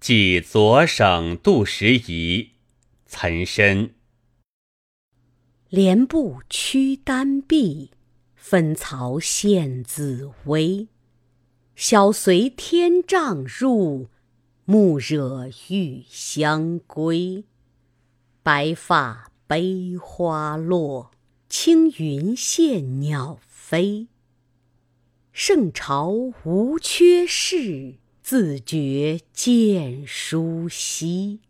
寄左省杜十遗，岑参。莲步驱丹壁，分曹献紫薇。小随天帐入，暮惹玉香归。白发悲花落，青云羡鸟飞。圣朝无缺事，自觉见书稀。